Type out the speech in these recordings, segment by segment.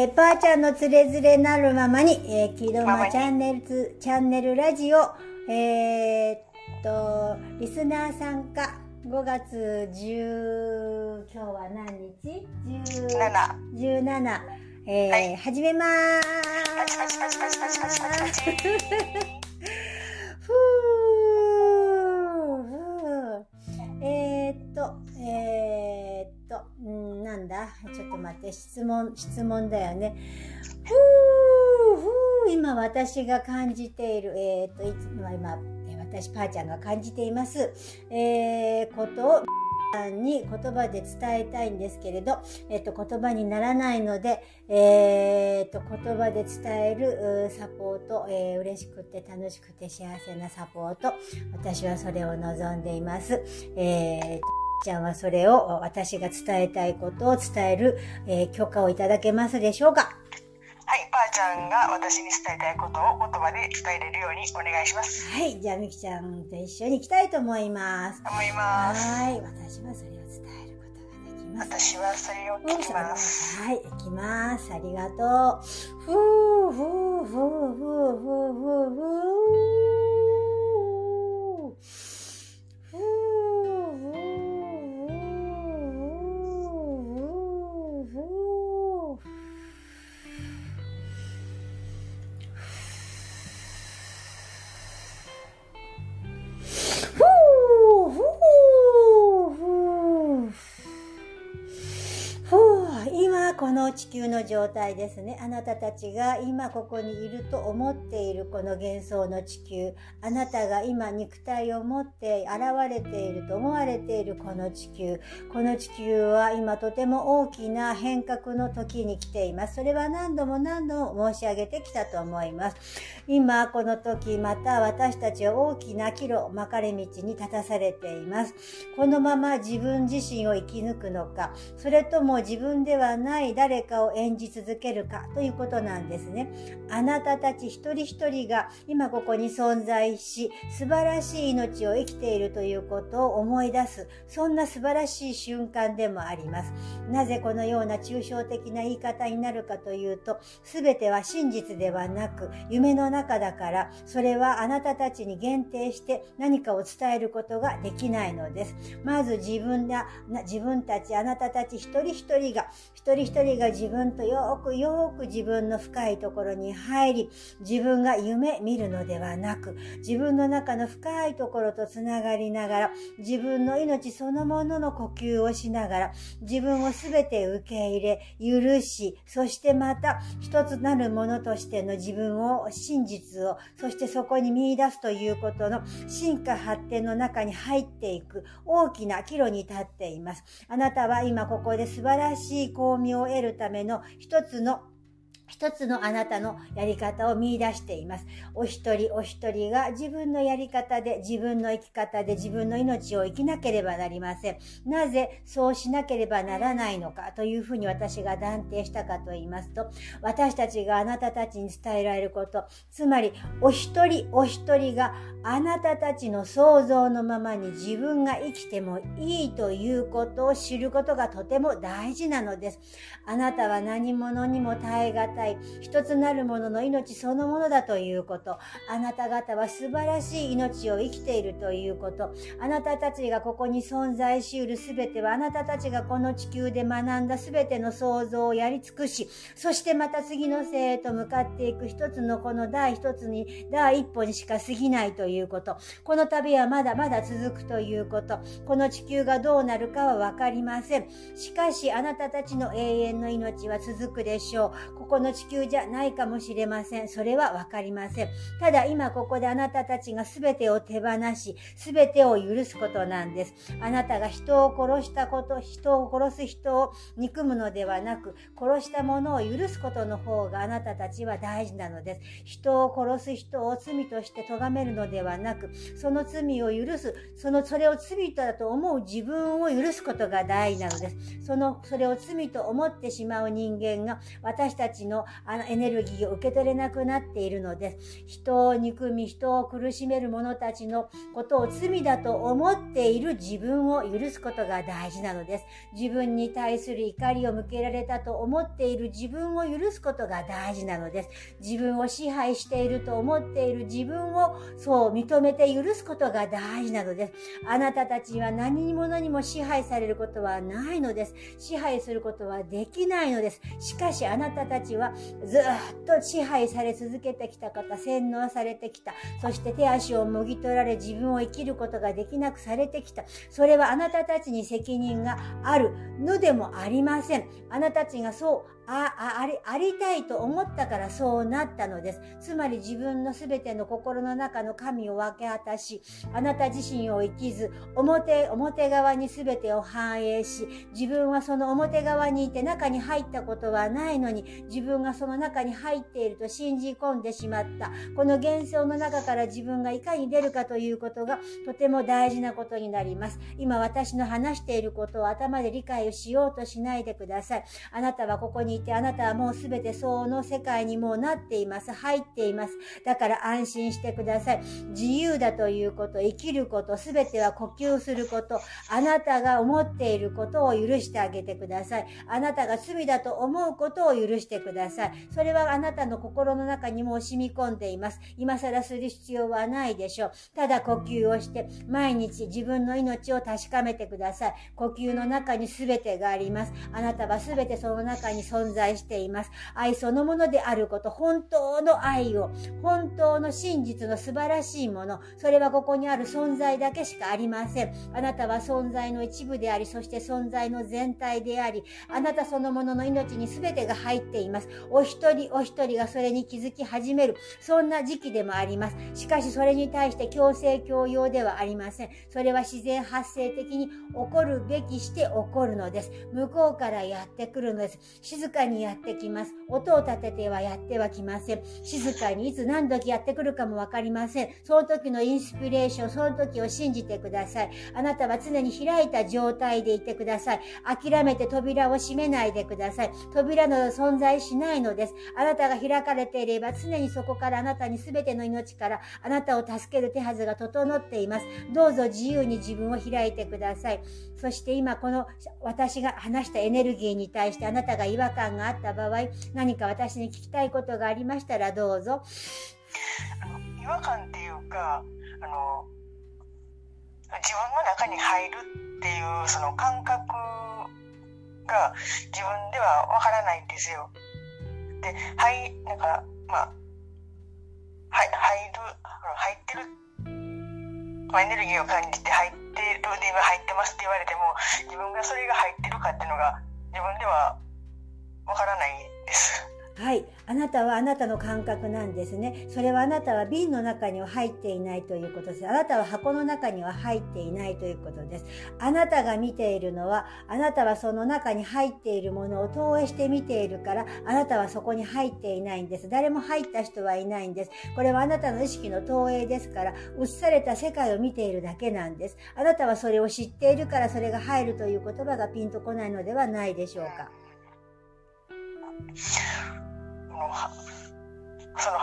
えー、パーちゃんのつれづれなるままに、えー、木戸間チャンネルズ、チャンネルラジオ、えー、っと、リスナー参加、5月10、今日は何日 ?17。17。えー、はい、始めまーす。待って、質問、質問だよね。ふー、ふー、今私が感じている、えー、と、いつも今、私、パーちゃんが感じています、えー、ことを、に言葉で伝えたいんですけれど、えっと、言葉にならないので、えー、っと、言葉で伝えるサポート、えー、嬉しくて楽しくて幸せなサポート、私はそれを望んでいます。えーちゃんはそれを私が伝えたいことを伝える、えー、許可をいただけますでしょうか？はい、ばあちゃんが私に伝えたいことを言葉で伝えれるようにお願いします。はい、じゃあみきちゃんと一緒に行きたいと思います。思います。はい、私はそれを伝えることができます。私はそれを聞きます。はい、行きます。ありがとう。ふうふうふうふうふうふうふう。地球の状態ですね。あなたたちが今ここにいると思っているこの幻想の地球。あなたが今肉体を持って現れていると思われているこの地球。この地球は今とても大きな変革の時に来ています。それは何度も何度も申し上げてきたと思います。今この時また私たちは大きな岐路、巻かれ道に立たされています。このまま自分自身を生き抜くのか、それとも自分ではない誰かを演じ続けるかということなんですね。あなたたち一人一人が今ここに存在し、素晴らしい命を生きているということを思い出す、そんな素晴らしい瞬間でもあります。なぜこのような抽象的な言い方になるかというと、すべては真実ではなく、夢の中だから、それはあなたたちに限定して何かを伝えることができないのです。まず自分が、自分たち、あなたたち一人一人が、一人一人が自分とよくよく自分の深いところに入り、自分が夢見るのではなく、自分の中の深いところとつながりながら、自分の命そのものの呼吸をしながら、自分をすべて受け入れ、許し、そしてまた一つなるものとしての自分を、真実を、そしてそこに見出すということの進化発展の中に入っていく大きな岐路に立っています。あなたは今ここで素晴らしい巧妙を得るための一つの一つのあなたのやり方を見出しています。お一人お一人が自分のやり方で、自分の生き方で自分の命を生きなければなりません。なぜそうしなければならないのかというふうに私が断定したかと言いますと、私たちがあなたたちに伝えられること、つまりお一人お一人があなたたちの想像のままに自分が生きてもいいということを知ることがとても大事なのです。あなたは何者にも耐え難い一つなるものの命そのものだということ。あなた方は素晴らしい命を生きているということ。あなたたちがここに存在しうるすべてはあなたたちがこの地球で学んだすべての創造をやり尽くし、そしてまた次の生へと向かっていく一つのこの第一つに、第一歩にしか過ぎないということ。この旅はまだまだ続くということ。この地球がどうなるかはわかりません。しかしあなたたちの永遠の命は続くでしょう。ここの地球じゃないかもしれません。それはわかりません。ただ今ここであなたたちが全てを手放し、全てを許すことなんです。あなたが人を殺したこと、人を殺す人を憎むのではなく、殺したものを許すことの方があなたたちは大事なのです。人を殺す人を罪として咎めるのではなく、その罪を許す、その、それを罪だと思う自分を許すことが大事なのです。その、それを罪と思ってしまう人間が私たちのあのエネルギーを受け取れなくなっているので。人を憎み、人を苦しめる者たちのことを罪だと思っている自分を許すことが大事なのです。自分に対する怒りを向けられたと思っている自分を許すことが大事なのです。自分を支配していると思っている自分をそう認めて許すことが大事なのです。あなたたちは何者にも支配されることはないのです。支配することはできないのです。しかしあなたたちははずっと支配され続けてきた方、洗脳されてきた。そして手足をもぎ取られ自分を生きることができなくされてきた。それはあなたたちに責任があるのでもありません。あなたたちがそうああありありたいと思ったからそうなったのです。つまり自分のすべての心の中の神を分け渡し、あなた自身を生きず、表、表側にすべてを反映し、自分はその表側にいて中に入ったことはないのに、自分がその中に入っていると信じ込んでしまった。この幻想の中から自分がいかに出るかということがとても大事なことになります。今私の話していることを頭で理解をしようとしないでください。あなたはここにいてあなたはもうすべてその世界にもうなっています。入っています。だから安心してください。自由だということ、生きること、すべては呼吸すること、あなたが思っていることを許してあげてください。あなたが罪だと思うことを許してください。それはあなたの心の中にも染み込んでいます。今更する必要はないでしょう。ただ呼吸をして、毎日自分の命を確かめてください。呼吸の中に全てがあります。あなたは全てその中に存在しています。愛そのものであること、本当の愛を、本当の真実の素晴らしいもの、それはここにある存在だけしかありません。あなたは存在の一部であり、そして存在の全体であり、あなたそのものの命に全てが入っています。お一人お一人がそれに気づき始める、そんな時期でもあります。しかしそれに対して強制強要ではありません。それは自然発生的に起こるべきして起こるのです。向こうからやってくるのです。静かにやってきます。音を立ててはやってはきません。静かにいつ何時やってくるかもわかりません。その時のインスピレーション、その時を信じてください。あなたは常に開いた状態でいてください。諦めて扉を閉めないでください。扉の存在しないのです。あなたが開かれていれば常にそこからあなたに全ての命からあなたを助ける手はずが整っています。どうぞ自由に自分を開いてください。そして今この私が話したエネルギーに対してあなたが違和感があった場合、何か私に聞きたいことがありましたらどうぞ。あの違和感っていうか、あの、自分の中に入るっていうその感覚が自分ではわからないんですよ。で、はい、なんか、まあ、はい、入る、入ってる、まあ、エネルギーを感じて入ってるで今入ってますって言われても、自分がそれが入ってるかっていうのが自分ではわからないです。はい。あなたはあなたの感覚なんですね。それはあなたは瓶の中には入っていないということです。あなたは箱の中には入っていないということです。あなたが見ているのは、あなたはその中に入っているものを投影して見ているから、あなたはそこに入っていないんです。誰も入った人はいないんです。これはあなたの意識の投影ですから、映された世界を見ているだけなんです。あなたはそれを知っているからそれが入るという言葉がピンとこないのではないでしょうか。そのその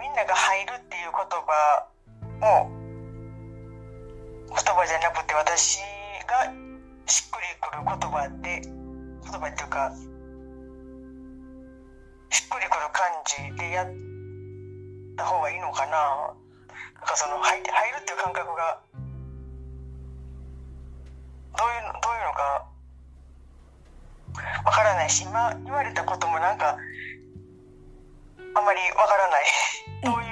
みんなが入るっていう言葉を言葉じゃなくて私がしっくりくる言葉で言葉っていうかしっくりくる感じでやった方がいいのかななんかその入入るっていう感覚がどういうどういうのかわからないし今言われたこともなんかあまりわからない。どうい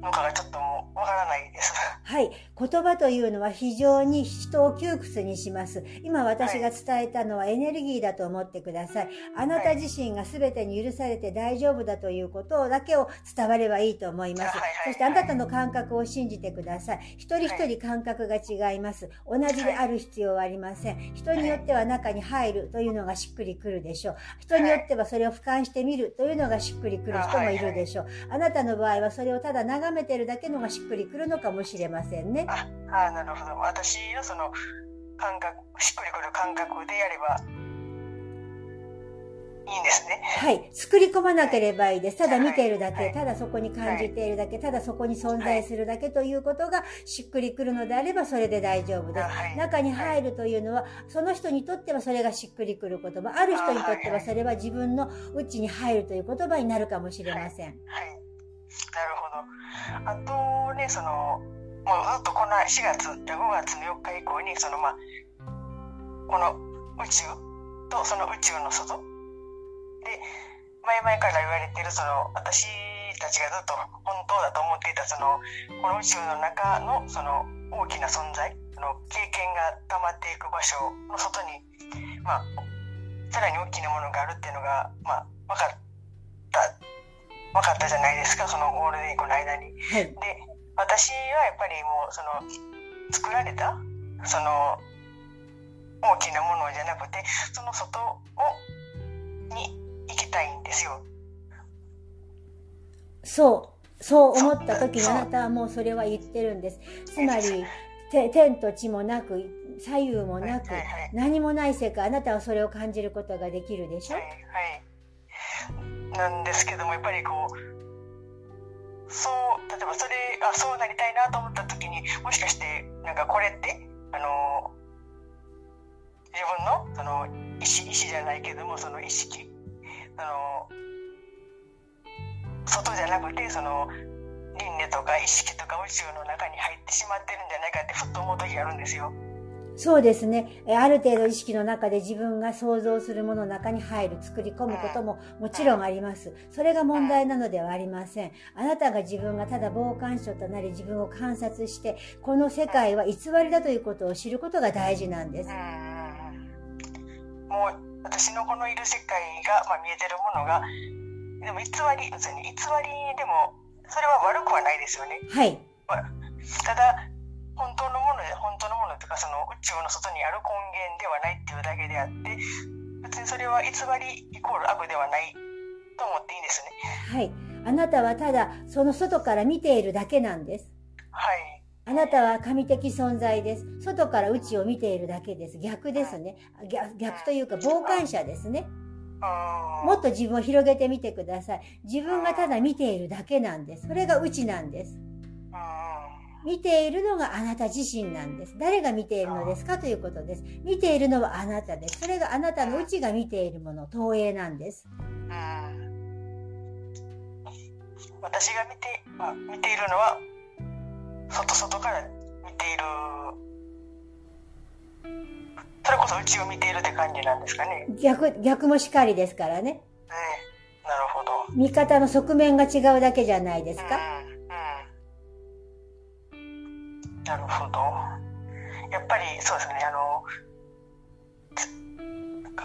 うのかがちょっともうわからないです。はい。言葉というのは非常に人を窮屈にします。今私が伝えたのはエネルギーだと思ってください。あなた自身が全てに許されて大丈夫だということだけを伝わればいいと思います。そしてあなたの感覚を信じてください。一人一人感覚が違います。同じである必要はありません。人によっては中に入るというのがしっくりくるでしょう。人によってはそれを俯瞰してみるというのがしっくりくる人もいるでしょう。あなたの場合はそれをただ眺めてるだけのがしっくりくるのかもしれませんね。ああなるほど私のその感覚しっくりくる感覚でやればいいんですね。はい。作り込まなければいいです。ただ見ているだけ、はいただそこに感じているだけ、ただそこに存在するだけということがしっくりくるのであればそれで大丈夫です。はい中に入るというのは、その人にとってはそれがしっくりくる言葉。ある人にとってはそれは自分の内に入るという言葉になるかもしれません。はい。なるほど。あとね、その、もうずっとこの4月、5月の4日以降に、そのまあ、この宇宙とその宇宙の外で、前々から言われてる、その、私たちがずっと本当だと思っていた、その、この宇宙の中の、その、大きな存在、その、経験が溜まっていく場所の外に、まあ、さらに大きなものがあるっていうのが、まあ、分かった、分かったじゃないですか、そのゴールデンウィークの間に。はい。で、私はやっぱりもう、その、作られた、その、大きなものじゃなくて、その外を、に行きたいんですよ。そう、そう思った時にあなたはもうそれは言ってるんです。つまり、て天と地もなく、左右もなくはいはいはい、何もない世界、あなたはそれを感じることができるでしょ？はい、はい。なんですけども、やっぱりこう、そう、例えばそれ、あ、そうなりたいなと思った時に、もしかして、なんかこれって、あの、自分の、その、意思、意思じゃないけども、その意識、あの、外じゃなくて、その、輪廻とか意識とか宇宙の中に入ってしまってるんじゃないかってふっと思う時があるんですよ。そうですね。えある程度意識の中で自分が想像するものの中に入る、作り込むことももちろんあります。それが問題なのではありません。あなたが自分がただ傍観者となり自分を観察して、この世界は偽りだということを知ることが大事なんですもう私のこのいる世界が、まあ、見えてるものがでも偽り別に偽りでもそれは悪くはないですよねはい。ただ本当のもので本当のものというかその宇宙の外にある根源ではないっていうだけであって別にそれは偽りイコール悪ではないと思っていいんですねはい。あなたはただその外から見ているだけなんです。はいあなたは神的存在です。外から内を見ているだけです。逆ですね。逆逆というか傍観者ですね。うんもっと自分を広げてみてください。自分がただ見ているだけなんです。それが内なんです。うん見ているのがあなた自身なんです。誰が見ているのですかということです。見ているのはあなたです。それがあなたの内が見ているもの、投影なんです。うん私が見て,、まあ、見ているのは外外から見ているそれこそ内を見ているって感じなんですかね。ね逆、逆もしかりですからね。なるほど。見方の側面が違うだけじゃないですか。なるほど。やっぱりそうですね、あの、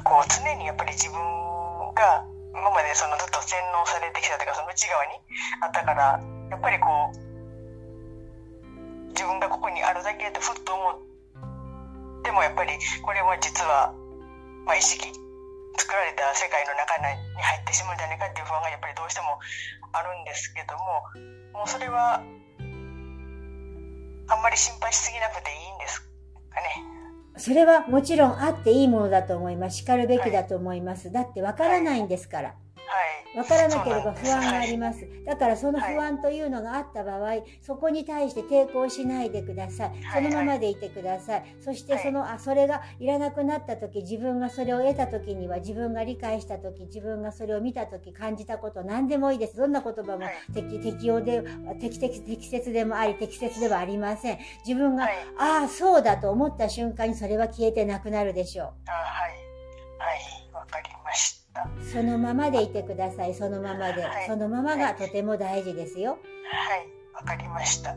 こう常にやっぱり自分が今までそのずっと洗脳されてきたというかその内側にあったから、やっぱりこう、自分がここにあるだけってふっと思ってもやっぱりこれは実は、まあ、意識作られた世界の中に入ってしまうんじゃないかっていう不安がやっぱりどうしてもあるんですけどももうそれはあんまり心配しすぎなくていいんですかね。それはもちろんあっていいものだと思います。叱るべきだと思います。だってわからないんですから。はい。わからなければ不安がありまます。だからその不安というのがあった場合、そこに対して抵抗しないでください。そのままでいてください。そしてその、あ、それがいらなくなった時、自分がそれを得た時には、自分が理解した時、自分がそれを見た時、感じたこと、何でもいいです。どんな言葉もはい適適用で、適適適切でもあり、適切ではありません。自分が、はい。ああ、そうだと思った瞬間にそれは消えてなくなるでしょう。あはい。はい。わかりました。そのままでいてください。そのままではい。そのままがとても大事ですよ。はい。わかりました。